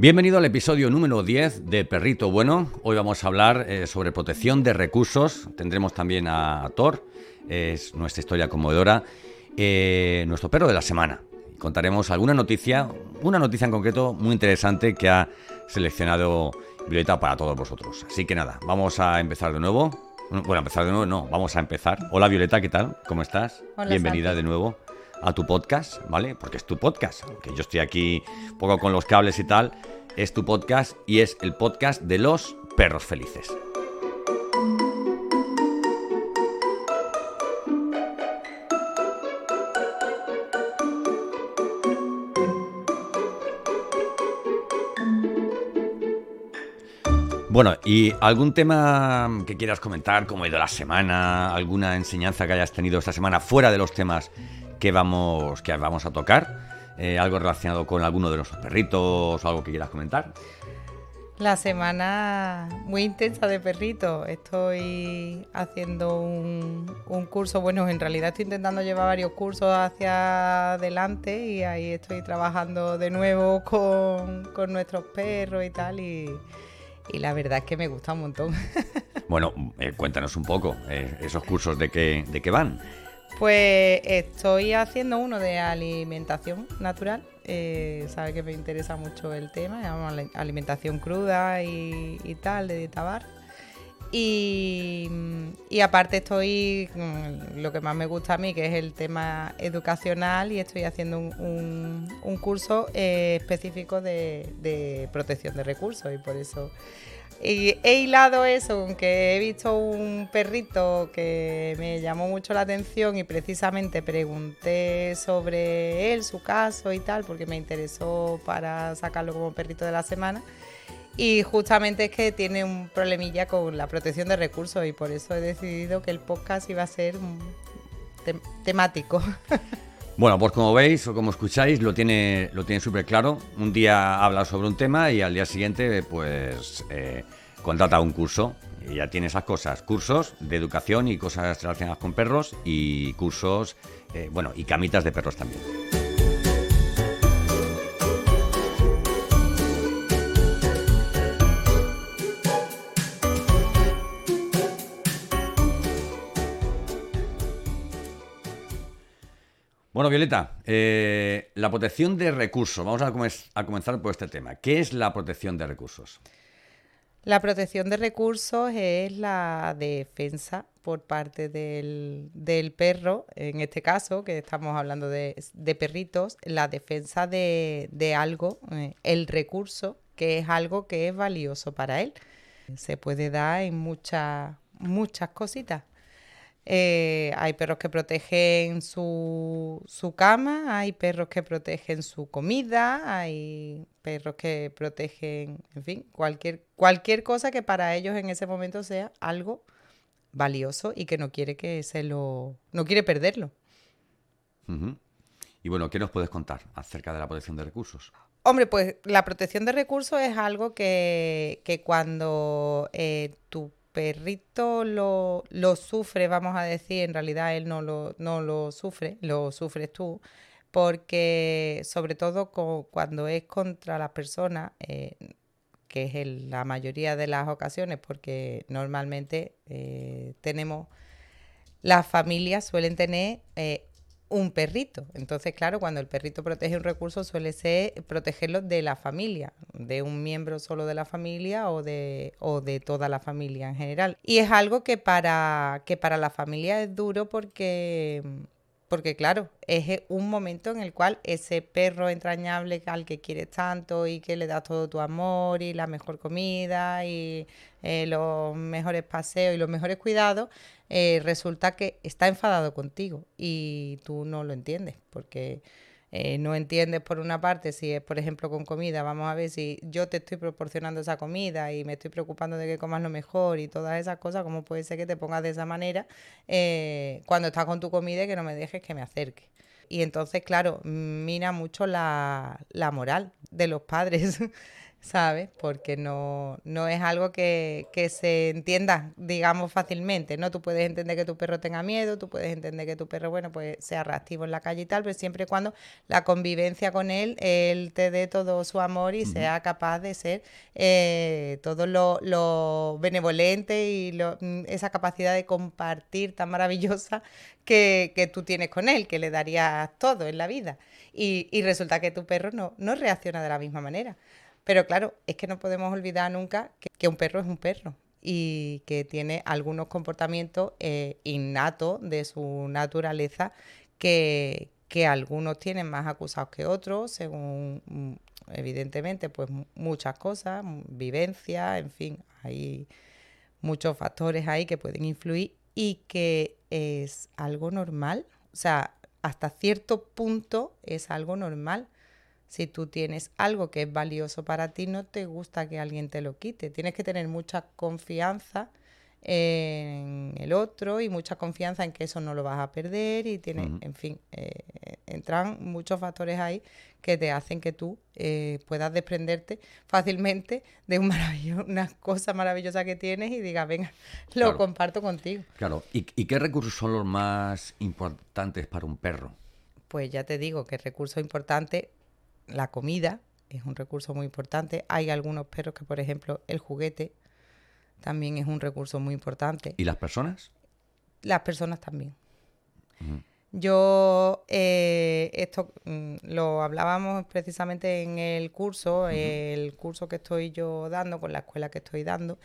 Bienvenido al episodio número 10 de Perrito Bueno. Hoy vamos a hablar eh, sobre protección de recursos. Tendremos también a Thor, es nuestra historia conmovedora, eh, nuestro perro de la semana. Contaremos alguna noticia, una noticia en concreto muy interesante que ha seleccionado Violeta para todos vosotros. Así que nada, vamos a empezar de nuevo. Bueno, empezar de nuevo, no, vamos a empezar. Hola Violeta, ¿qué tal? ¿Cómo estás? Bienvenida de nuevo a tu podcast, ¿vale? Porque es tu podcast, aunque yo estoy aquí un poco con los cables y tal, es tu podcast y es el podcast de los perros felices. Bueno, ¿y algún tema que quieras comentar, como ha ido la semana, alguna enseñanza que hayas tenido esta semana fuera de los temas que vamos, que vamos a tocar. Eh, algo relacionado con alguno de nuestros perritos o algo que quieras comentar. La semana muy intensa de perritos. Estoy haciendo un, curso, bueno, en realidad estoy intentando llevar varios cursos hacia adelante y ahí estoy trabajando de nuevo con, nuestros perros y tal y, la verdad es que me gusta un montón. Bueno, eh, cuéntanos un poco, eh, esos cursos de qué, de qué van. Pues estoy haciendo uno de alimentación natural. Eh, sabe que me interesa mucho el tema, alimentación cruda y, tal, de dieta Y, aparte estoy, lo que más me gusta a mí, que es el tema educacional, y estoy haciendo un, curso eh, específico de protección de recursos, y por eso y he hilado eso, aunque he visto un perrito que me llamó mucho la atención y precisamente pregunté sobre él, su caso y tal, porque me interesó para sacarlo como perrito de la semana. Y justamente es que tiene un problemilla con la protección de recursos y por eso he decidido que el podcast iba a ser temático. Bueno, pues como veis o como escucháis, lo tiene, lo tiene súper claro. Un día habla sobre un tema y al día siguiente, pues, eh, contrata un curso. Ya tiene esas cosas, cursos de educación y cosas relacionadas con perros y cursos, eh, bueno, y camitas de perros también. Bueno, Violeta, eh, la protección de recursos. Vamos a, comenzar por este tema. ¿Qué es la protección de recursos? La protección de recursos es la defensa por parte del, perro, en este caso, que estamos hablando de, perritos, la defensa de, algo, eh, el recurso, que es algo que es valioso para él. Se puede dar en muchas, muchas cositas. Eh, hay perros que protegen su, su, cama, hay perros que protegen su comida, hay perros que protegen, en fin, cualquier, cualquier cosa que para ellos en ese momento sea algo valioso y que no quiere que se lo, no quiere perderlo. Y bueno, ¿qué nos puedes contar acerca de la protección de recursos? Hombre, pues la protección de recursos es algo que, que cuando eh, tu perrito lo, lo, sufre, vamos a decir, en realidad él no lo, no lo sufre, lo sufres tú, porque sobre todo cuando es contra la persona, eh, que es en la mayoría de las ocasiones, porque normalmente eh, tenemos, las familias suelen tener eh, un perrito. Entonces, claro, cuando el perrito protege un recurso suele ser protegerlo de la familia, de un miembro solo de la familia o de, o de toda la familia en general. Y es algo que para, que para la familia es duro porque porque claro, es un momento en el cual ese perro entrañable al que quieres tanto y que le das todo tu amor y la mejor comida y eh, los mejores paseos y los mejores cuidados, eh, resulta que está enfadado contigo y tú no lo entiendes porque eh, no entiendes por una parte si es, por ejemplo, con comida, vamos a ver si yo te estoy proporcionando esa comida y me estoy preocupando de que comas lo mejor y todas esas cosas, ¿cómo puede ser que te pongas de esa manera eh, cuando estás con tu comida y que no me dejes que me acerque? Y entonces, claro, mina mucho la, la moral de los padres. ¿sabes? Porque no, no es algo que, que, se entienda, digamos, fácilmente, ¿no? Tú puedes entender que tu perro tenga miedo, tú puedes entender que tu perro, bueno, pues sea reactivo en la calle y tal, pero siempre y cuando la convivencia con él, él te dé todo su amor y sea capaz de ser eh, todo lo, lo, benevolente y lo, mm, esa capacidad de compartir tan maravillosa que, que, tú tienes con él, que le darías todo en la vida. Y, y resulta que tu perro no, no reacciona de la misma manera. Pero claro, es que no podemos olvidar nunca que, un perro es un perro y que tiene algunos comportamientos eh, innatos de su naturaleza que, algunos tienen más acusados que otros, según mm, evidentemente, pues muchas cosas, vivencia, en fin, hay muchos factores ahí que pueden influir y que es algo normal, o sea, hasta cierto punto es algo normal. Si tú tienes algo que es valioso para ti, no te gusta que alguien te lo quite. Tienes que tener mucha confianza en el otro y mucha confianza en que eso no lo vas a perder y tiene, en fin, eh, entran muchos factores ahí que te hacen que tú eh, puedas desprenderte fácilmente de un una cosa maravillosa que tienes y digas, venga, lo comparto contigo. Claro, ¿Y, ¿y qué recursos son los más importantes para un perro? Pues ya te digo que recurso importante la comida es un recurso muy importante. Hay algunos perros que, por ejemplo, el juguete también es un recurso muy importante. ¿Y las personas? Las personas también. Yo, eh, esto mm, lo hablábamos precisamente en el curso, el curso que estoy yo dando, con la escuela que estoy dando.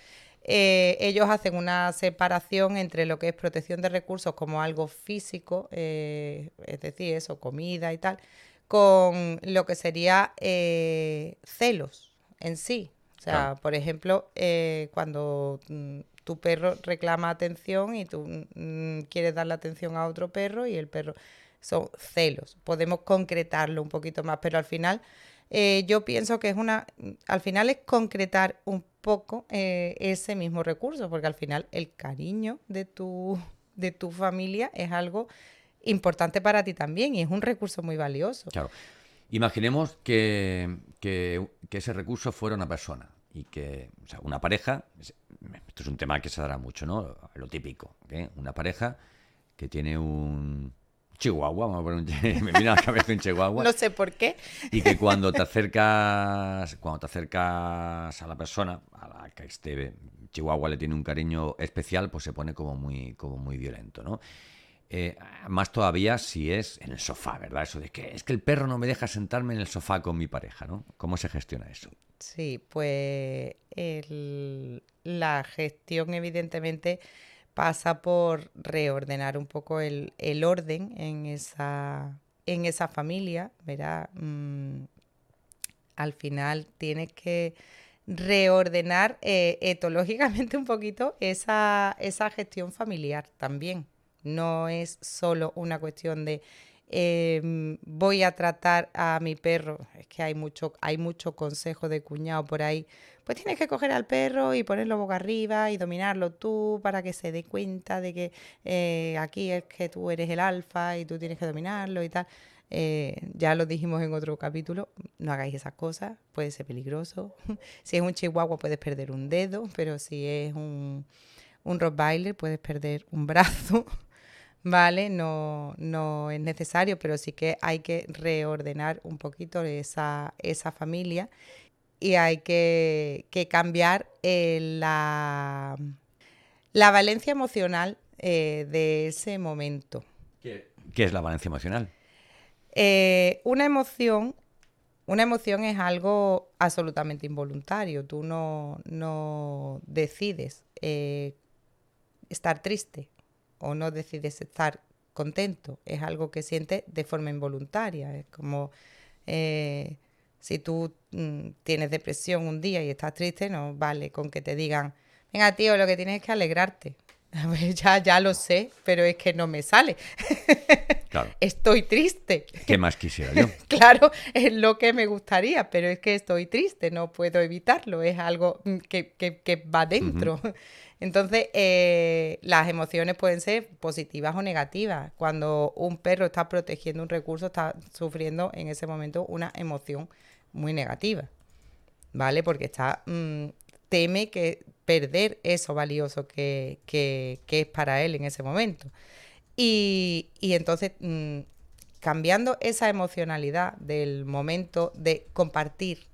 Eh, ellos hacen una separación entre lo que es protección de recursos como algo físico, eh, es decir, eso, comida y tal, con lo que sería eh, celos en sí. O sea, por ejemplo, eh, cuando mm, tu perro reclama atención y tú mm, quieres darle atención a otro perro y el perro son celos. Podemos concretarlo un poquito más, pero al final eh, yo pienso que es una, al final es concretar un poco ese mismo recurso, porque al final el cariño de tu, de tu familia es algo importante para ti también y es un recurso muy valioso. Claro. Imaginemos que, ese recurso fuera una persona y que, o sea, una pareja, esto es un tema que se dará mucho, ¿no? Lo típico, ¿eh? Una pareja que tiene un chihuahua, vamos a poner un, me viene a la cabeza un chihuahua. no sé por qué. Y que cuando te acercas, cuando te acercas a la persona, a la que este chihuahua le tiene un cariño especial, pues se pone como muy, como muy violento, ¿no? Eh, más todavía si es en el sofá, ¿verdad? Eso de que es que el perro no me deja sentarme en el sofá con mi pareja, ¿no? ¿Cómo se gestiona eso? Sí, pues la gestión evidentemente pasa por reordenar un poco el, orden en esa, en esa familia, ¿verdad? Mm, al final tienes que reordenar eh, etológicamente un poquito esa, esa gestión familiar también. No es solo una cuestión de em, voy a tratar a mi perro. Es que hay mucho, hay mucho consejo de cuñado por ahí. Pues tienes que coger al perro y ponerlo boca arriba y dominarlo tú para que se dé cuenta de que eh, aquí es que tú eres el alfa y tú tienes que dominarlo y tal. Eh, ya lo dijimos en otro capítulo, no hagáis esas cosas, puede ser peligroso. si es un chihuahua puedes perder un dedo, pero si es un, un Rottweiler puedes perder un brazo. ¿vale? No, no es necesario, pero sí que hay que reordenar un poquito esa, esa familia y hay que, cambiar eh, la, la, valencia emocional eh, de ese momento. ¿Qué, es la valencia emocional? Eh, una emoción una emoción es algo absolutamente involuntario. Tú no, no decides estar triste o no decides estar contento, es algo que sientes de forma involuntaria. Es como eh, si tú mm, tienes depresión un día y estás triste, no vale con que te digan, venga tío, lo que tienes es que alegrarte. ya, ya lo sé, pero es que no me sale. Claro. Estoy triste. ¿Qué más quisiera yo? claro, es lo que me gustaría, pero es que estoy triste, no puedo evitarlo, es algo mm, que, que, va dentro. Entonces, eh, las emociones pueden ser positivas o negativas. Cuando un perro está protegiendo un recurso, está sufriendo en ese momento una emoción muy negativa. ¿vale? Porque está mm, teme que perder eso valioso que, es para él en ese momento. Y, entonces, mm, cambiando esa emocionalidad del momento de compartir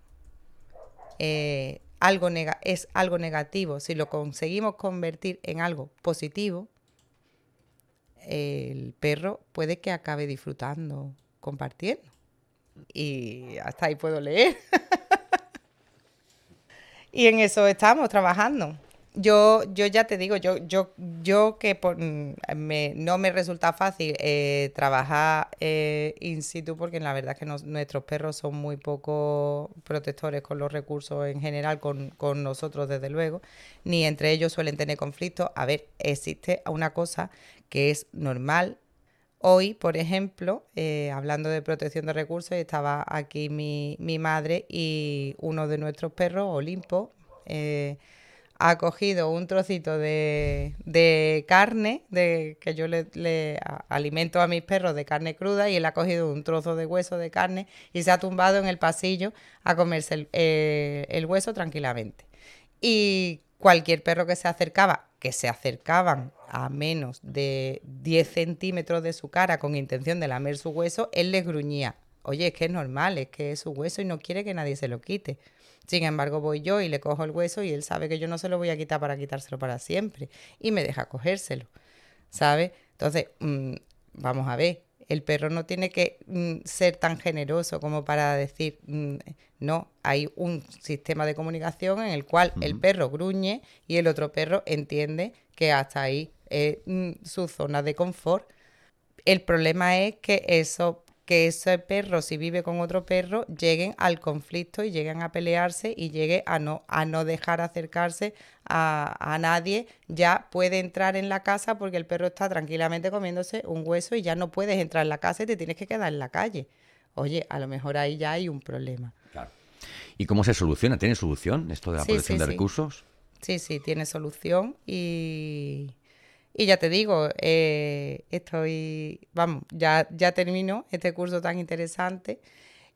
eh, algo es algo negativo, si lo conseguimos convertir en algo positivo, el perro puede que acabe disfrutando compartiendo. Y hasta ahí puedo leer. y en eso estamos trabajando. Yo, yo ya te digo, yo, yo, yo que por, mm, no me resulta fácil eh, trabajar eh, in situ porque la verdad es que nuestros perros son muy poco protectores con los recursos en general, con, con nosotros desde luego, ni entre ellos suelen tener conflictos. A ver, existe una cosa que es normal. Hoy, por ejemplo, eh, hablando de protección de recursos, estaba aquí mi, mi, madre y uno de nuestros perros, Olimpo, ha cogido un trocito de, carne, de que yo le, alimento a mis perros de carne cruda, y él ha cogido un trozo de hueso de carne y se ha tumbado en el pasillo a comerse el, eh, el hueso tranquilamente. Y cualquier perro que se acercaba, que se acercaban a menos de 10 centímetros de su cara con intención de lamer su hueso, él les gruñía. Oye, es que es normal, es que es su hueso y no quiere que nadie se lo quite. Sin embargo, voy yo y le cojo el hueso y él sabe que yo no se lo voy a quitar para quitárselo para siempre. Y me deja cogérselo, ¿sabe? Entonces, mm, vamos a ver, el perro no tiene que mm, ser tan generoso como para decir, mm, no, hay un sistema de comunicación en el cual el perro gruñe y el otro perro entiende que hasta ahí es su zona de confort. El problema es que eso que ese perro, si vive con otro perro, lleguen al conflicto y lleguen a pelearse y llegue a no, a no dejar acercarse a, nadie, ya puede entrar en la casa porque el perro está tranquilamente comiéndose un hueso y ya no puedes entrar en la casa y te tienes que quedar en la calle. Oye, a lo mejor ahí ya hay un problema. ¿Y cómo se soluciona? ¿Tiene solución esto de la protección de recursos? Sí, sí, tiene solución y y ya te digo, eh, estoy, vamos, ya, ya termino este curso tan interesante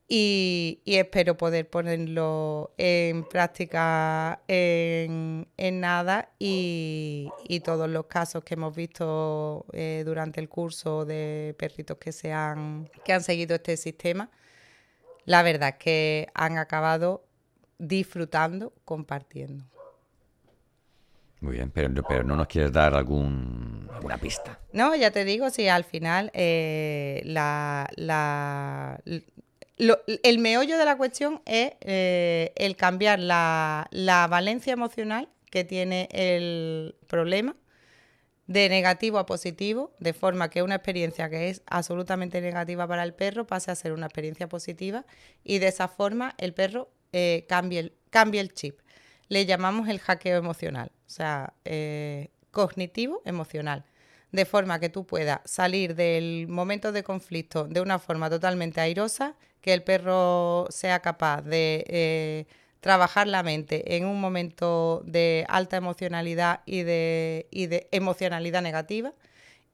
y, espero poder ponerlo en práctica en, nada y, todos los casos que hemos visto eh, durante el curso de perritos que, se han, que han seguido este sistema, la verdad es que han acabado disfrutando, compartiendo. Muy bien, pero, pero no nos quieres dar algún, alguna pista. No, ya te digo, si al final eh, la, la, el meollo de la cuestión es eh, el cambiar la, la valencia emocional que tiene el problema de negativo a positivo, de forma que una experiencia que es absolutamente negativa para el perro pase a ser una experiencia positiva y de esa forma el perro eh, cambie, el, cambie el chip le llamamos el hackeo emocional, o sea, eh, cognitivo emocional, de forma que tú puedas salir del momento de conflicto de una forma totalmente airosa, que el perro sea capaz de eh, trabajar la mente en un momento de alta emocionalidad y de, y de emocionalidad negativa.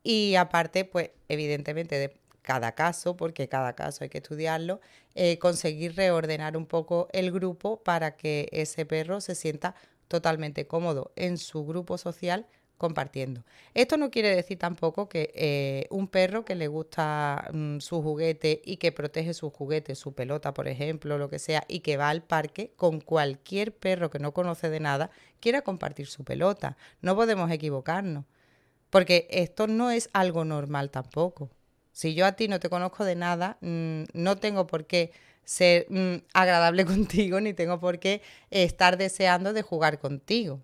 Y aparte, pues evidentemente de cada caso, porque cada caso hay que estudiarlo, eh, conseguir reordenar un poco el grupo para que ese perro se sienta totalmente cómodo en su grupo social compartiendo. Esto no quiere decir tampoco que eh, un perro que le gusta mm, su juguete y que protege su juguete, su pelota, por ejemplo, lo que sea, y que va al parque con cualquier perro que no conoce de nada, quiera compartir su pelota. No podemos equivocarnos, porque esto no es algo normal tampoco. Si yo a ti no te conozco de nada, mm, no tengo por qué ser mm, agradable contigo ni tengo por qué estar deseando de jugar contigo.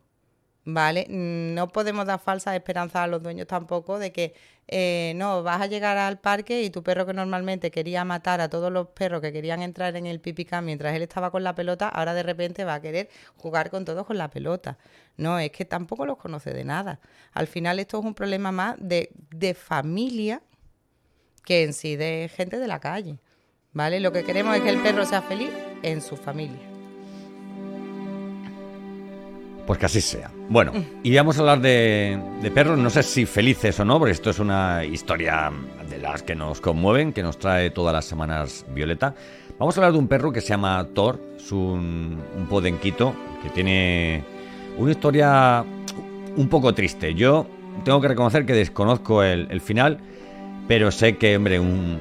¿Vale? No podemos dar falsas esperanzas a los dueños tampoco de que eh, no, vas a llegar al parque y tu perro que normalmente quería matar a todos los perros que querían entrar en el pipicán mientras él estaba con la pelota, ahora de repente va a querer jugar con todos con la pelota. No, es que tampoco los conoce de nada. Al final esto es un problema más de, de familia que en sí de gente de la calle. ¿Vale? Lo que queremos es que el perro sea feliz en su familia. Pues que así sea. Bueno, y vamos a hablar de, de, perros, no sé si felices o no, porque esto es una historia de las que nos conmueven, que nos trae todas las semanas Violeta. Vamos a hablar de un perro que se llama Thor, es un, un podenquito que tiene una historia un poco triste. Yo tengo que reconocer que desconozco el, final, pero sé que, hombre, un,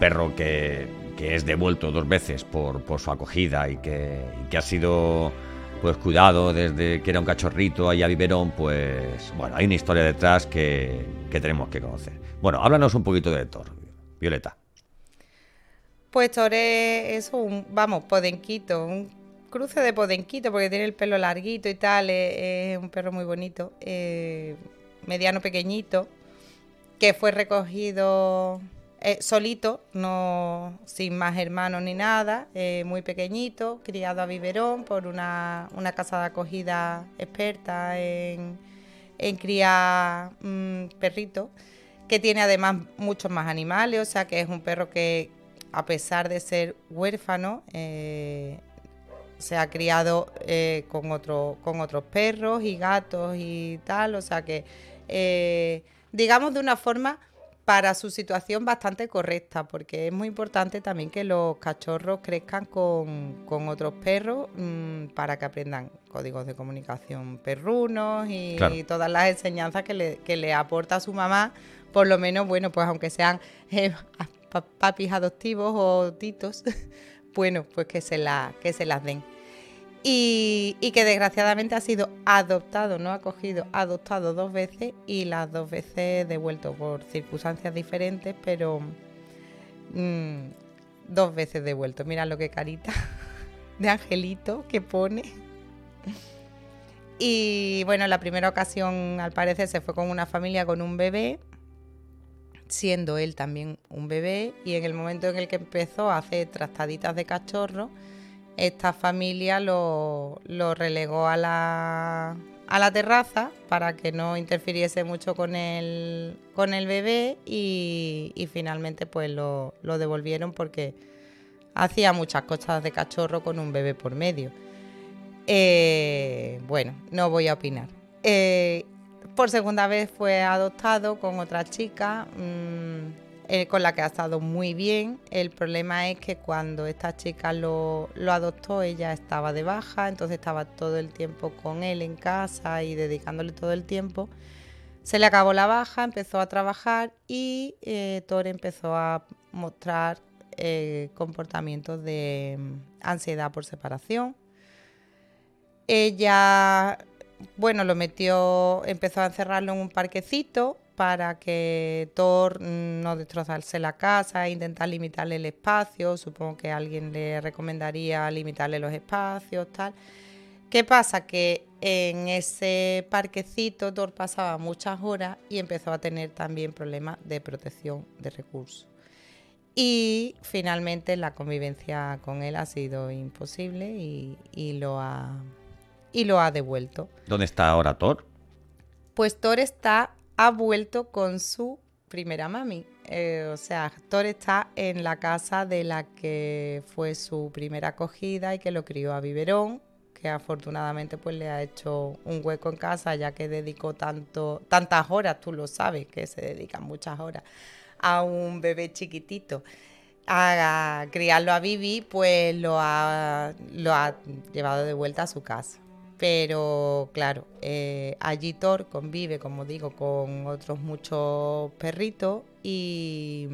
perro que, es devuelto dos veces por, su acogida y que, ha sido pues cuidado desde que era un cachorrito ahí a biberón, pues bueno, hay una historia detrás que, que tenemos que conocer. Bueno, háblanos un poquito de Thor, Violeta. Pues Thor es un, vamos, podenquito, un cruce de podenquito porque tiene el pelo larguito y tal, es, un perro muy bonito, eh, mediano pequeñito, que fue recogido eh, solito, no sin más hermanos ni nada, eh, muy pequeñito, criado a biberón por una, casa de acogida experta en, en criar mm, perritos, que tiene además muchos más animales, o sea que es un perro que a pesar de ser huérfano, eh, se ha criado con, otro, con otros perros y gatos y tal, o sea que, digamos de una forma para su situación bastante correcta, porque es muy importante también que los cachorros crezcan con, otros perros mm, para que aprendan códigos de comunicación perrunos y, todas las enseñanzas que le, que le aporta su mamá, por lo menos, bueno, pues aunque sean papis adoptivos o titos, bueno, pues que se, la, que se las den. Y, que desgraciadamente ha sido adoptado, no acogido, adoptado dos veces y las dos veces devuelto por circunstancias diferentes, pero mm, dos veces devuelto. Mira lo que carita de angelito que pone. Y bueno, la primera ocasión al parecer se fue con una familia con un bebé siendo él también un bebé y en el momento en el que empezó a hacer trastaditas de cachorro, esta familia lo, relegó a la, terraza para que no interfiriese mucho con el, con el bebé y, finalmente pues lo, devolvieron porque hacía muchas cosas de cachorro con un bebé por medio. Eh, bueno, no voy a opinar. Eh, por segunda vez fue adoptado con otra chica mm, eh, con la que ha estado muy bien. El problema es que cuando esta chica lo, adoptó, ella estaba de baja, entonces estaba todo el tiempo con él en casa y dedicándole todo el tiempo. Se le acabó la baja, empezó a trabajar y eh, Thor empezó a mostrar eh, comportamientos de mm, ansiedad por separación. Ella bueno, lo metió, empezó a encerrarlo en un parquecito para que Thor no destrozase la casa, e intentar limitarle el espacio. Supongo que alguien le recomendaría limitarle los espacios, tal. ¿Qué pasa? Que en ese parquecito Thor pasaba muchas horas y empezó a tener también problemas de protección de recursos. Y finalmente la convivencia con él ha sido imposible y lo ha y lo ha devuelto. ¿Dónde está ahora Thor? Pues Thor está, ha vuelto con su primera mami. Eh, o sea, Thor está en la casa de la que fue su primera acogida y que lo crió a biberón, que afortunadamente pues le ha hecho un hueco en casa ya que dedicó tanto, tantas horas, tú lo sabes, que se dedican muchas horas a un bebé chiquitito a criarlo a Bibi, pues lo ha, lo ha llevado de vuelta a su casa. Pero claro, eh, allí Thor convive, como digo, con otros muchos perritos y,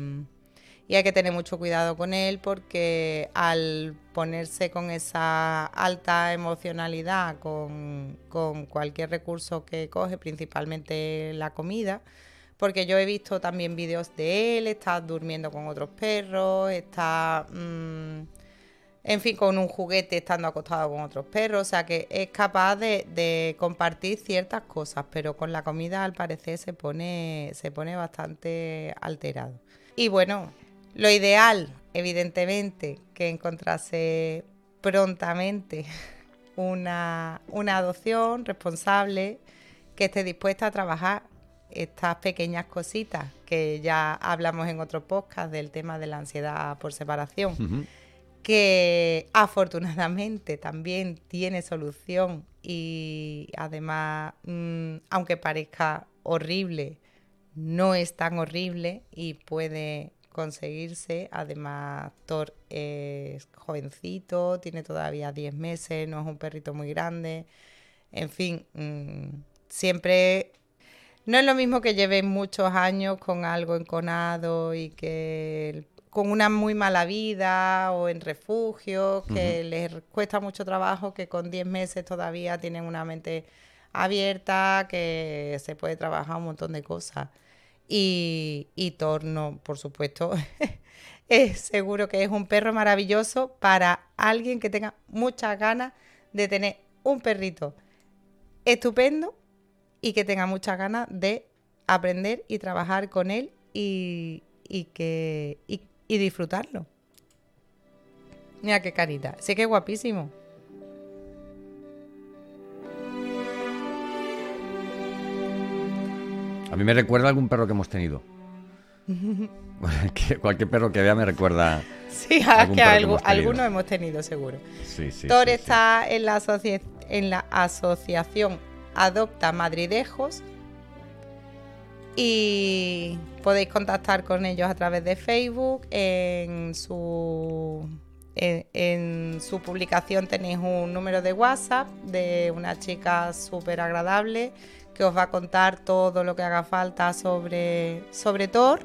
hay que tener mucho cuidado con él porque al ponerse con esa alta emocionalidad con, con cualquier recurso que coge, principalmente la comida, porque yo he visto también vídeos de él, está durmiendo con otros perros, está... Mm, en fin, con un juguete estando acostado con otros perros, o sea que es capaz de, compartir ciertas cosas, pero con la comida al parecer se pone, se pone bastante alterado. Y bueno, lo ideal, evidentemente, que encontrase prontamente una, una adopción responsable, que esté dispuesta a trabajar estas pequeñas cositas que ya hablamos en otro podcast del tema de la ansiedad por separación que afortunadamente también tiene solución y además, mm, aunque parezca horrible, no es tan horrible y puede conseguirse. Además, Thor es jovencito, tiene todavía 10 meses, no es un perrito muy grande. En fin, mm, siempre no es lo mismo que lleven muchos años con algo enconado y que con una muy mala vida o en refugio, que les cuesta mucho trabajo, que con 10 meses todavía tienen una mente abierta, que se puede trabajar un montón de cosas. Y, y Torno, por supuesto, es seguro que es un perro maravilloso para alguien que tenga muchas ganas de tener un perrito estupendo y que tenga muchas ganas de aprender y trabajar con él y, que y, disfrutarlo. Mira qué carita. Sé que es guapísimo. A mí me recuerda a algún perro que hemos tenido. Cualquier perro que vea me recuerda. Sí, a que algo, algunos hemos tenido, seguro. Sí, sí, Thor está En, la en la asociación Adopta Madridejos y podéis contactar con ellos a través de Facebook. En su, en su publicación tenéis un número de WhatsApp de una chica súper agradable que os va a contar todo lo que haga falta sobre, sobre Thor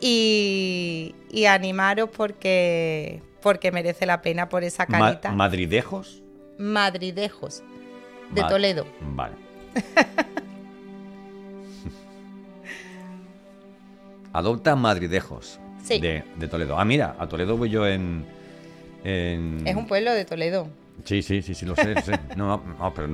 y, animaros porque, porque merece la pena por esa carita. ¿Madridejos? Madridejos, de Toledo. Vale. Adopta Madridejos de, de, Toledo. Ah, mira, a Toledo voy yo en, en... Es un pueblo de Toledo. Sí, sí, sí, sí, lo sé. No,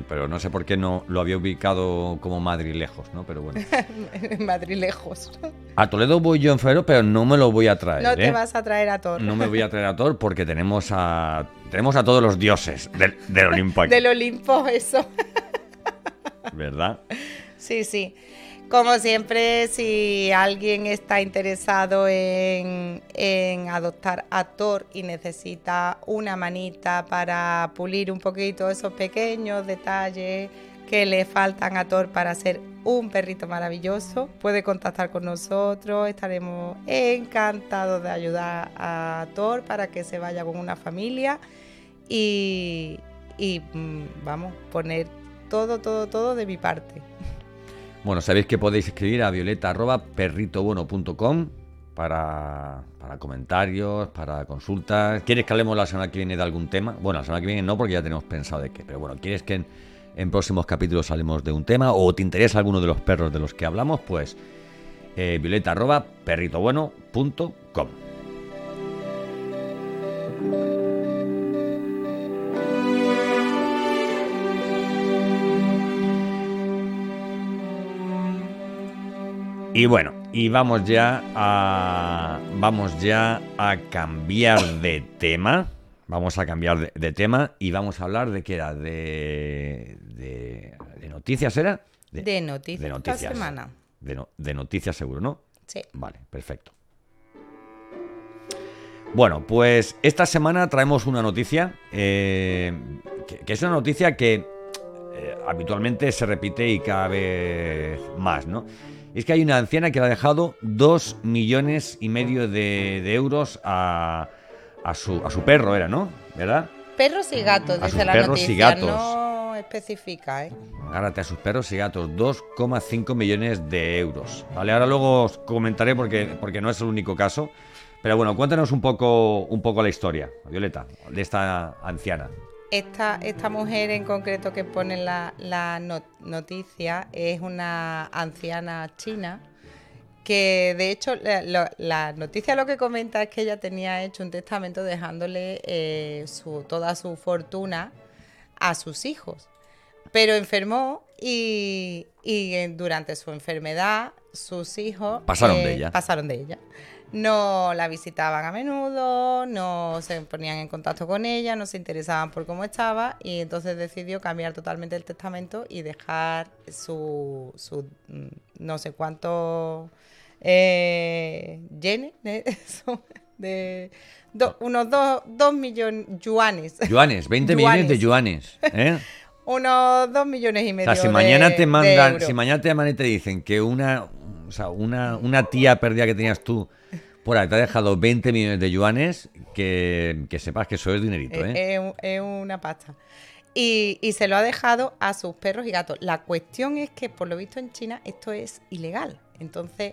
pero, no sé por qué no lo había ubicado como Madrid lejos, ¿no? Pero bueno. Madrid lejos. A Toledo voy yo en febrero, pero no me lo voy a traer. No te ¿eh? vas a traer a Thor. No me voy a traer a Thor porque tenemos a tenemos a todos los dioses del, del Olimpo del Olimpo, eso. ¿Verdad? Sí, sí. Como siempre, si alguien está interesado en, adoptar a Thor y necesita una manita para pulir un poquito esos pequeños detalles que le faltan a Thor para ser un perrito maravilloso, puede contactar con nosotros. Estaremos encantados de ayudar a Thor para que se vaya con una familia y, y mm, vamos, poner todo, todo, todo de mi parte. Bueno, sabéis que podéis escribir a violeta.perritobueno.com para, para comentarios, para consultas. ¿Quieres que hablemos la semana que viene de algún tema? Bueno, la semana que viene no, porque ya tenemos pensado de qué. Pero bueno, ¿quieres que en, próximos capítulos hablemos de un tema? ¿O te interesa alguno de los perros de los que hablamos? Pues eh, violeta.perritobueno.com. Y bueno, y vamos ya a vamos ya a cambiar de tema. Vamos a cambiar de, tema y vamos a hablar de qué era de de, noticias era de, noticias. De noticias. Esta semana. De, noticias seguro, ¿no? Sí. Vale, perfecto. Bueno, pues esta semana traemos una noticia eh, que, es una noticia que eh, habitualmente se repite y cada vez más, ¿no? Es que hay una anciana que le ha dejado dos millones y medio de, euros a, su, a su perro, era, ¿no? ¿Verdad? Perros y gatos, dice la perros noticia. Y gatos. No especifica, ¿eh? Agárrate a sus perros y gatos, 2,5 millones de euros. Vale, ahora luego os comentaré porque, porque no es el único caso. Pero bueno, cuéntanos un poco, un poco la historia, Violeta, de esta anciana. Esta, esta mujer en concreto que pone la, la noticia es una anciana china que de hecho la, noticia lo que comenta es que ella tenía hecho un testamento dejándole eh, su, toda su fortuna a sus hijos, pero enfermó y, y durante su enfermedad sus hijos pasaron de eh, ella. Pasaron de ella no la visitaban a menudo, no se ponían en contacto con ella, no se interesaban por cómo estaba y entonces decidió cambiar totalmente el testamento y dejar su, su mm, no sé cuántos eh, yenes de, unos 2 dos, millones yuanes. Yuanes, 20 millones de yuanes. ¿eh? unos 2 millones y medio. O sea, si mañana te mandan, si mañana te mandan y te dicen que una, o sea, una, una tía perdida que tenías tú por ahí te ha dejado 20 millones de yuanes, que, que sepas que eso es dinerito, ¿eh? Es, es- es una pasta. Y, y se lo ha dejado a sus perros y gatos. La cuestión es que, por lo visto en China, esto es ilegal. Entonces,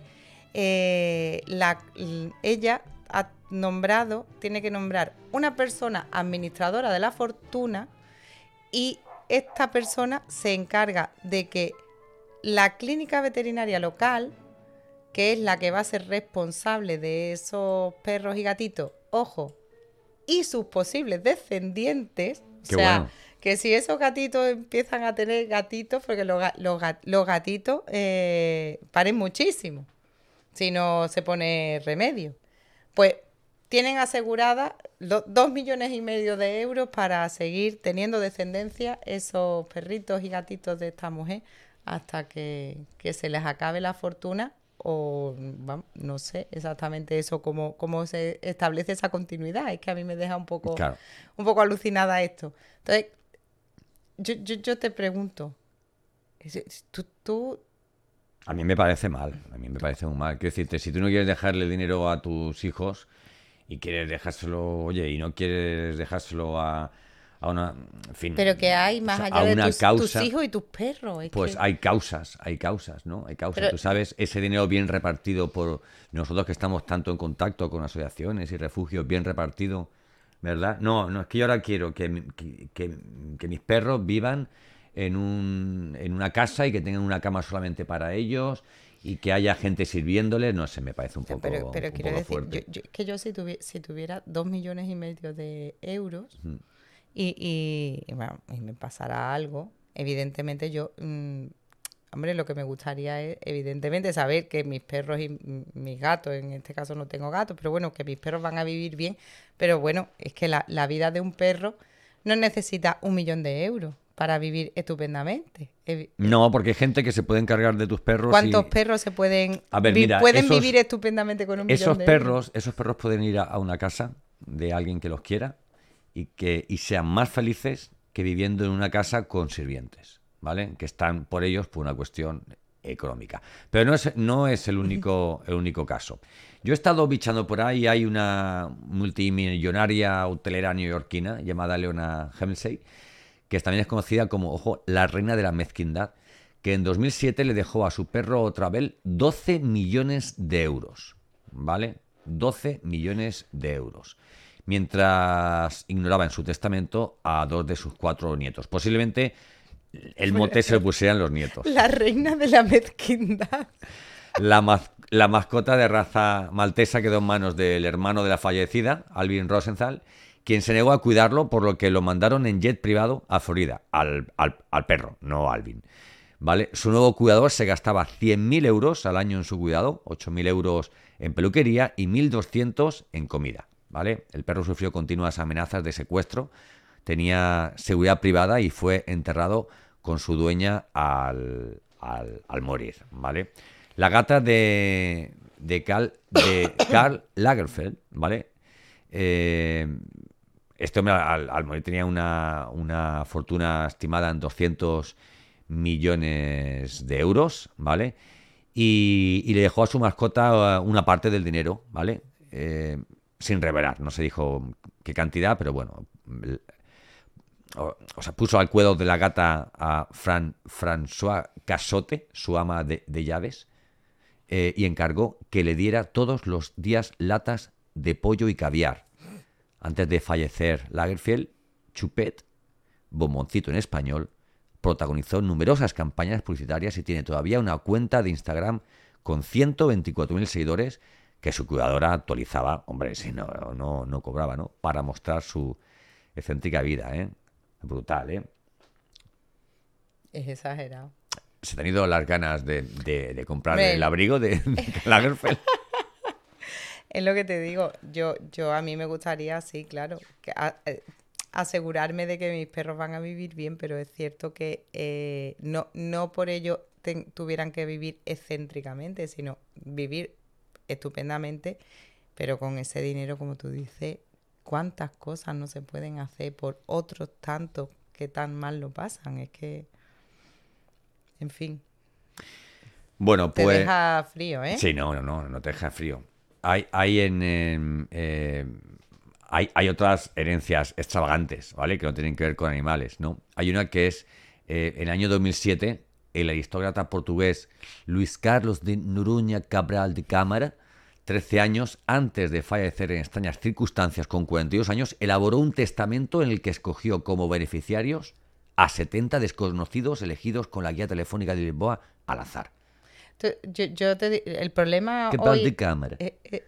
eh, la- ella ha nombrado, tiene que nombrar una persona administradora de la fortuna y esta persona se encarga de que la clínica veterinaria local, que es la que va a ser responsable de esos perros y gatitos, ojo, y sus posibles descendientes, Qué o sea, bueno. que si esos gatitos empiezan a tener gatitos, porque los, los ga- los gatitos eh, paren muchísimo, si no se pone remedio, pues tienen asegurada do- dos millones y medio de euros para seguir teniendo descendencia esos perritos y gatitos de esta mujer hasta que, que se les acabe la fortuna o vamos, no sé exactamente eso cómo, cómo se establece esa continuidad es que a mí me deja un poco Claro. un poco alucinada esto entonces yo, yo, yo te pregunto tú, tú A mí me parece mal, a mí me parece muy mal. Quiero decirte, si tú no quieres dejarle dinero a tus hijos y quieres dejárselo, oye, y no quieres dejárselo a, a una, en fin, pero que hay más allá de tus, hijos y tus perros es Pues que- hay causas, hay causas, ¿no? Hay causas. Pero- Tú sabes, ese dinero bien repartido por nosotros que estamos tanto en contacto con asociaciones y refugios, bien repartido, ¿verdad? No, no, es que yo ahora quiero que, que, que- que mis perros vivan en, un, en una casa y que tengan una cama solamente para ellos y que haya gente sirviéndoles, no sé, me parece un poco, pero, pero un quiero poco decir, fuerte. yo- que yo si, tuvi- si tuviera dos millones y medio de euros y, y, bueno, y me pasara algo, evidentemente yo, mm, hombre, lo que me gustaría es, evidentemente, saber que mis perros y mis gatos, en este caso no tengo gatos, pero bueno, que mis perros van a vivir bien, pero bueno, es que la, la vida de un perro no necesita un millón de euros para vivir estupendamente. No, porque hay gente que se puede encargar de tus perros ¿Cuántos y perros se pueden, A ver, mira, pueden esos- vivir estupendamente con un millón esos de euros? perros, esos perros pueden ir a, a una casa de alguien que los quiera y que y sean más felices que viviendo en una casa con sirvientes, ¿vale? Que están por ellos por una cuestión económica. Pero no es, no es el único el único caso. Yo he estado bichando por ahí, hay una multimillonaria hotelera neoyorquina llamada Leona Hemsey, que también es conocida como, ojo, la reina de la mezquindad, que en 2007 le dejó a su perro Travel 12 millones de euros, ¿vale? 12 millones de euros. Mientras ignoraba en su testamento a dos de sus cuatro nietos. Posiblemente el mote se lo pusieran los nietos. La reina de la mezquindad. La, maz- la mascota de raza maltesa quedó en manos del hermano de la fallecida, Alvin Rosenthal, quien se negó a cuidarlo, por lo que lo mandaron en jet privado a Florida, al, al- al perro, no a Alvin. ¿Vale? Su nuevo cuidador se gastaba 100.000 euros al año en su cuidado, 8.000 euros en peluquería y 1.200 en comida. ¿Vale? El perro sufrió continuas amenazas de secuestro, tenía seguridad privada y fue enterrado con su dueña al, al- al morir, ¿vale? La gata de, de, Karl, de Karl Lagerfeld, ¿vale? Eh, este hombre al, al morir tenía una, una fortuna estimada en 200 millones de euros, ¿vale? Y, y le dejó a su mascota eh, una parte del dinero, ¿vale? Eh, sin revelar, no se dijo qué cantidad, pero bueno, o, sea, puso al cuidado de la gata a Fran, François Casote, su ama de, llaves, eh, y encargó que le diera todos los días latas de pollo y caviar. Antes de fallecer Lagerfeld, Chupet, bomboncito en español, protagonizó numerosas campañas publicitarias y tiene todavía una cuenta de Instagram con 124.000 seguidores que su cuidadora actualizaba, hombre, si no, no, no cobraba, ¿no? Para mostrar su excéntrica vida, ¿eh? Brutal, ¿eh? Es exagerado. Se han ido las ganas de, de- de comprar el abrigo de, de Lagerfeld. Es lo que te digo. Yo, yo a mí me gustaría, sí, claro, que a- eh, asegurarme de que mis perros van a vivir bien, pero es cierto que eh, no, no por ello ten- tuvieran que vivir excéntricamente, sino vivir estupendamente, pero con ese dinero, como tú dices, cuántas cosas no se pueden hacer por otros tantos que tan mal lo pasan. Es que, en fin, Bueno, te pues... deja frío, ¿eh? Sí, no, no, no, no te deja frío. hay, hay en... eh, hay, hay otras herencias extravagantes, ¿vale? Que no tienen que ver con animales, ¿no? Hay una que es, eh, en el año 2007, el aristócrata portugués Luis Carlos de Noronha Cabral de Cámara, 13 años antes de fallecer en extrañas circunstancias, con 42 años, elaboró un testamento en el que escogió como beneficiarios a 70 desconocidos elegidos con la guía telefónica de Lisboa al azar. Tú- Yo, yo te di- el problema Cabral hoy, de Cámara. eh, eh,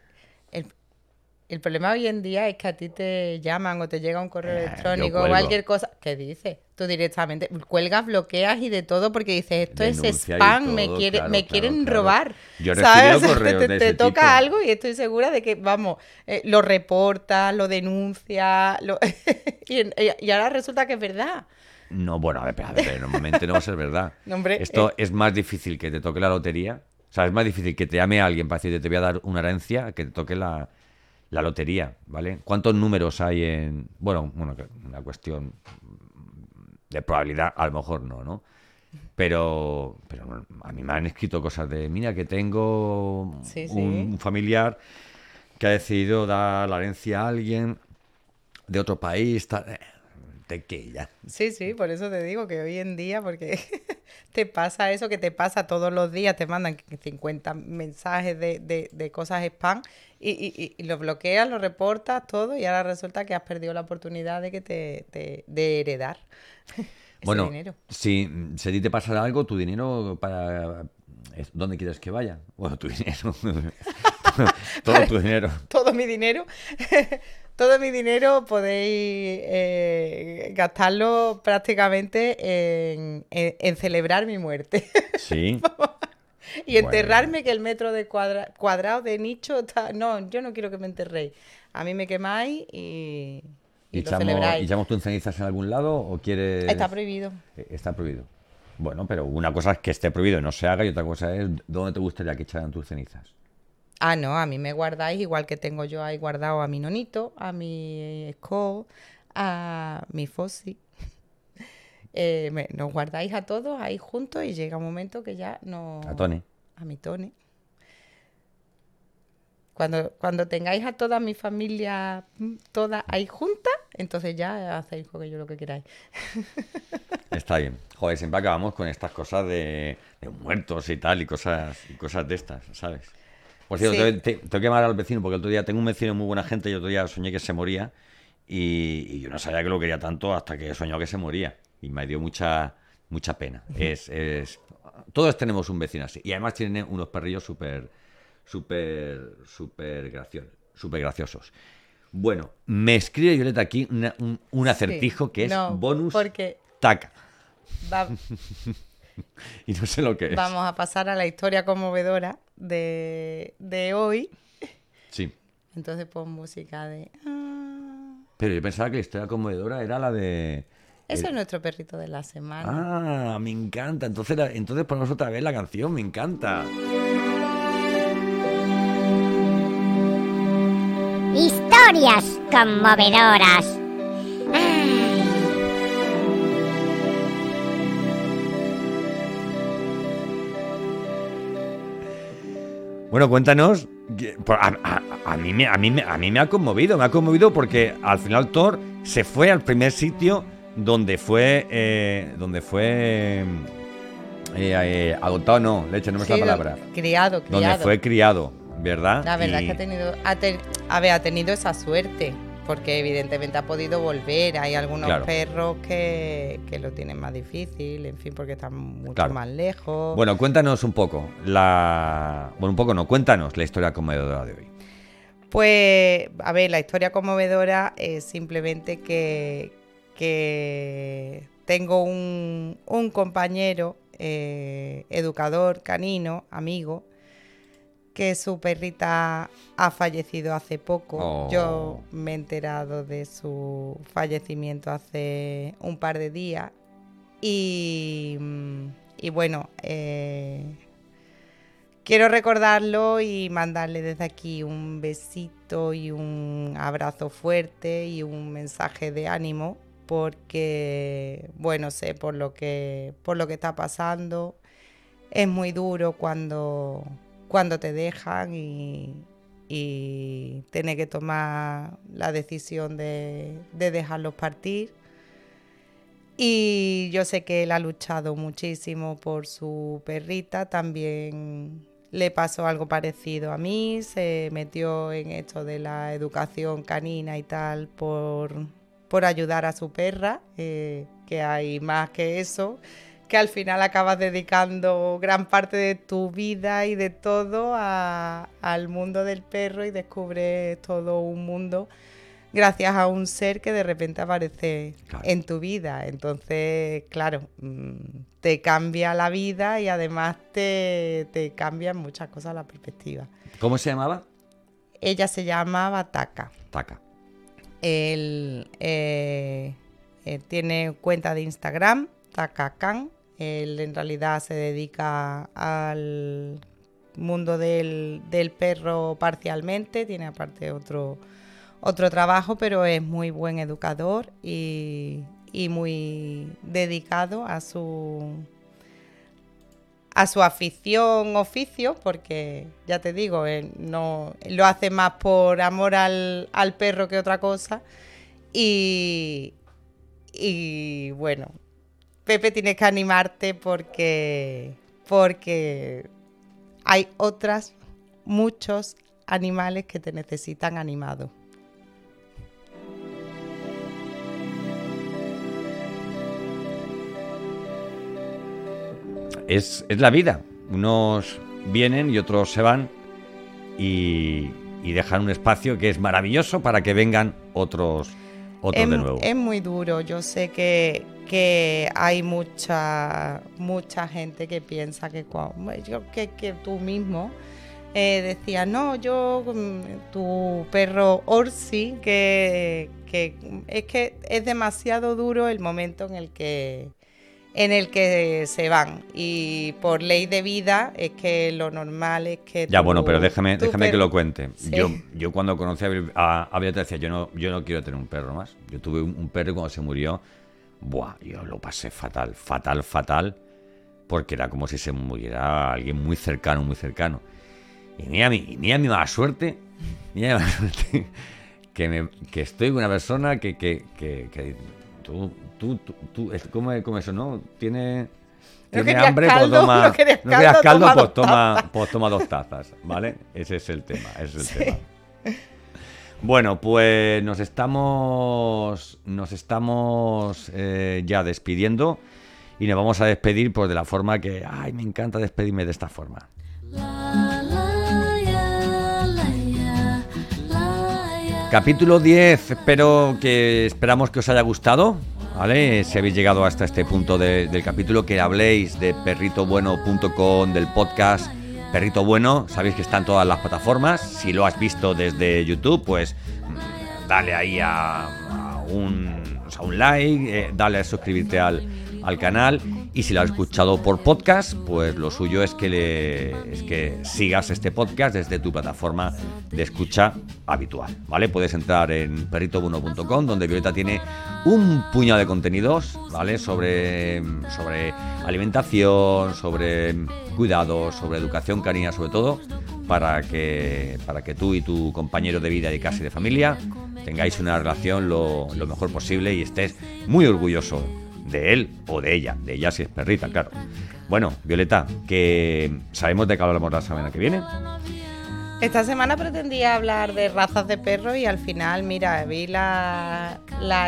el problema hoy en día es que a ti te llaman o te llega un correo Eh, electrónico o cualquier cosa. ¿Qué dices? Tú directamente cuelgas, bloqueas y de todo porque dices esto es Denuncia spam, me, quiere, claro, me claro, quieren claro. robar. Yo ¿sabes? O sea, te, de te toca tipo. algo y estoy segura de que, vamos, eh, lo reportas, lo denuncias, lo... y, ahora resulta que es verdad. No, bueno, a ver, a ver, a normalmente no va a ser verdad. No, hombre, Esto eh. es más difícil que te toque la lotería. O sea, es más difícil que te llame alguien para decirte te voy a dar una herencia que te toque la, la lotería, ¿vale? ¿Cuántos números hay en...? Bueno, bueno, una cuestión de probabilidad, a lo mejor no, ¿no? Pero, pero a mí me han escrito cosas de, mira, que tengo Sí, sí. un familiar que ha decidido dar la herencia a alguien de otro país, tal. Eh, Tequilla. Sí, sí, por eso te digo que hoy en día, porque te pasa eso que te pasa todos los días, te mandan 50 mensajes de, de- de cosas spam y, y, y- lo bloqueas, lo reportas, todo, y ahora resulta que has perdido la oportunidad de que te, te- de heredar ese Bueno, dinero. si, si a ti te pasa algo, tu dinero para... ¿Dónde quieres que vaya? Bueno, tu dinero. Todo tu dinero. Todo mi dinero, todo mi dinero podéis eh, gastarlo prácticamente en, en- en celebrar mi muerte. Sí. Y Bueno. enterrarme que el metro de cuadra- cuadrado de nicho está... No, yo no quiero que me enterréis. A mí me quemáis y, y ¿Y lo echamos, celebráis. ¿y echamos tú en cenizas en algún lado o quieres...? Está prohibido. Eh, Está prohibido. Bueno, pero una cosa es que esté prohibido y no se haga y otra cosa es dónde te gustaría que echaran tus cenizas. Ah, no, a mí me guardáis igual que tengo yo ahí guardado a mi nonito, a mi Skull, a mi Fossi. Eh, me- nos guardáis a todos ahí juntos y llega un momento que ya no... A Tony. A mi Tony. Cuando, cuando tengáis a toda mi familia, mm, toda ahí junta, entonces ya hacéis con ello lo que queráis. Está bien. Joder, siempre acabamos con estas cosas de, de muertos y tal, y cosas, y cosas de estas, ¿sabes? Por cierto, Sí. tengo, te- tengo que llamar al vecino, porque el otro día tengo un vecino muy buena gente y el otro día soñé que se moría, y, y yo no sabía que lo quería tanto hasta que soñó que se moría, y me dio mucha, mucha pena. Es, es, todos tenemos un vecino así, y además tiene unos perrillos súper, súper, súper graciosos, súper graciosos. Bueno, me escribe Violeta aquí una- un, un acertijo que es No, bonus porque- taca. Va- Y no sé lo que es. vamos a pasar a la historia conmovedora de, de hoy. Sí. Entonces pon música de... ah. Pero yo pensaba que la historia conmovedora era la de. Ese el- es nuestro perrito de la semana. Ah, me encanta. Entonces, la- entonces ponemos otra vez la canción, me encanta. Historias conmovedoras. Bueno, cuéntanos. A, a- a mí me, a, mí me, a mí me ha conmovido, me ha conmovido porque al final Thor se fue al primer sitio donde fue. eh, donde fue. eh, eh, adoptado, no, leche, no me Sí, es la palabra. Criado, criado. Donde fue criado, ¿verdad? La verdad es que ha tenido, ha te- a ver, ha tenido esa suerte, porque evidentemente ha podido volver. Hay algunos Claro. perros que, que lo tienen más difícil, en fin, porque están mucho Claro. más lejos. Bueno, cuéntanos un poco la. Bueno, un poco no, cuéntanos la historia conmovedora de hoy. Pues, a ver, la historia conmovedora es simplemente que, que tengo un, un compañero, eh, educador canino, amigo, que su perrita ha fallecido hace poco. Oh. Yo me he enterado de su fallecimiento hace un par de días. Y, mm, y bueno, eh, quiero recordarlo y mandarle desde aquí un besito y un abrazo fuerte y un mensaje de ánimo porque bueno sé por lo que por lo que está pasando es muy duro cuando cuando te dejan y, y tiene que tomar la decisión de, de dejarlos partir. Y yo sé que él ha luchado muchísimo por su perrita, también le pasó algo parecido a mí, se metió en esto de la educación canina y tal por, por ayudar a su perra, eh, que hay más que eso, que al final acabas dedicando gran parte de tu vida y de todo al mundo del perro y descubres todo un mundo gracias a un ser que de repente aparece en tu vida. Entonces, claro, mm, te cambia la vida y además te, te cambian muchas cosas la perspectiva. ¿Cómo se llamaba? Ella se llamaba Taka. Taka. Él, eh, eh, tiene cuenta de Instagram, Takakan. Él en realidad se dedica al mundo del, perro parcialmente, tiene aparte otro otro trabajo, pero es muy buen educador y, muy dedicado a su a su afición oficio, porque ya te digo, él no lo hace más por amor al, perro que otra cosa. Y bueno, Pepe tienes que animarte porque, porque hay otras, muchos animales que te necesitan animado. es, la vida. Unos vienen y otros se van y, dejan un espacio que es maravilloso para que vengan otros, otros de nuevo. Es muy duro. Yo sé que, que hay mucha, mucha gente que piensa que, que, que tú mismo eh, decía, no, yo, mm, tu perro Orsi, que, que es que es demasiado duro el momento en el que en el que se van. Y por ley de vida es que lo normal es que... Ya, bueno, pero déjame, déjame que lo cuente. Yo, yo cuando conocí a, a decía, yo no, yo no quiero tener un perro más. Yo tuve un, perro y cuando se murió, buah, yo lo pasé fatal, fatal, fatal, porque era como si se muriera alguien muy cercano, muy cercano. Y ni a mí, ni a mi mala suerte, ni a mi mala suerte, que, me, que estoy con una persona que, que, que, que tú tú, tú, tú ¿cómo, es, eso, no? Tiene, tiene hambre, pues toma, no querías caldo, pues, toma, pues toma dos tazas, ¿vale? Ese es el tema, ese es el tema. Bueno, pues nos estamos, nos estamos eh, ya despidiendo y nos vamos a despedir pues de la forma que, ay, me encanta despedirme de esta forma. Capítulo 10, espero que esperamos que os haya gustado. ¿Vale? Si habéis llegado hasta este punto del capítulo, que habléis de perritobueno.com, del podcast Perrito Bueno, sabéis que está en todas las plataformas. Si lo has visto desde YouTube, pues mm, dale ahí a, un, un like, eh, dale a suscribirte al, al canal y si lo has escuchado por podcast, pues lo suyo es que, le, es que sigas este podcast desde tu plataforma de escucha habitual, ¿vale? Puedes entrar en perritobuno.com donde Violeta tiene un puñado de contenidos, ¿vale? Sobre, alimentación, sobre cuidados, sobre educación canina sobre todo, para que, para que tú y tu compañero de vida y casa y de familia tengáis una relación lo, lo mejor posible y estés muy orgulloso de él o de ella, de ella si es perrita, claro. Bueno, Violeta, que sabemos de qué hablamos la semana que viene. Esta semana pretendía hablar de razas de perros y al final, mira, vi la,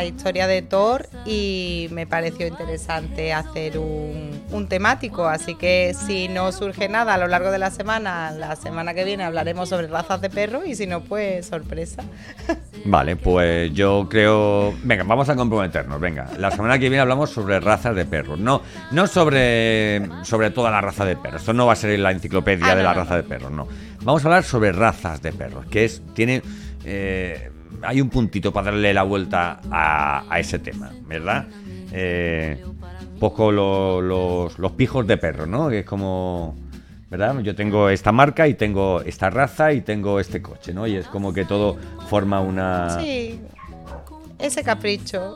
historia de Thor y me pareció interesante hacer un, un, temático. Así que si no surge nada a lo largo de la semana, la semana que viene hablaremos sobre razas de perros y si no, pues sorpresa. Vale, pues yo creo. Venga, vamos a comprometernos. Venga, la semana que viene hablamos sobre razas de perros. No, no sobre, sobre toda la raza de perros. Esto no va a ser la enciclopedia ah, de la raza de perros, no. Vamos a hablar sobre razas de perros, que es. Tiene. Eh, hay un puntito para darle la vuelta a, ese tema, ¿verdad? Eh, poco los, los pijos de perros, ¿no? Que es como ¿verdad? Yo tengo esta marca y tengo esta raza y tengo este coche, ¿no? Y es como que todo forma una... Sí, ese capricho.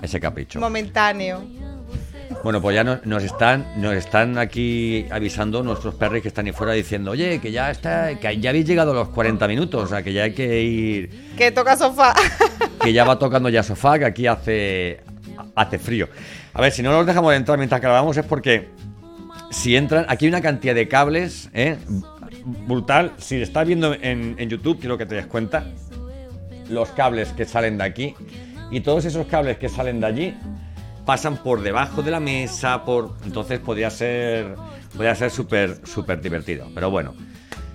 Ese capricho. Momentáneo. Bueno, pues ya nos, nos están nos están aquí avisando nuestros perros que están ahí fuera diciendo, oye, que ya está, que ya habéis llegado a los 40 minutos, o sea, que ya hay que ir, Que toca sofá. que ya va tocando ya sofá, que aquí hace, hace frío. A ver, si no nos dejamos de entrar mientras grabamos es porque si entran, aquí hay una cantidad de cables, ¿eh? Brutal. Si estás viendo en, en YouTube, quiero que te des cuenta los cables que salen de aquí y todos esos cables que salen de allí pasan por debajo de la mesa, por entonces podría ser podría ser súper súper divertido. Pero bueno,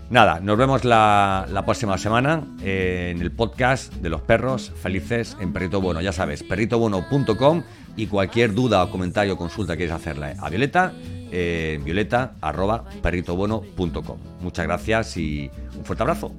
nada, nos vemos la, próxima semana eh, en el podcast de los perros felices en Perrito Bueno. Ya sabes, perritobono.com y cualquier duda o comentario o consulta que quieres hacerle a Violeta, eh, violeta arroba perritobono.com. Muchas gracias y un fuerte abrazo.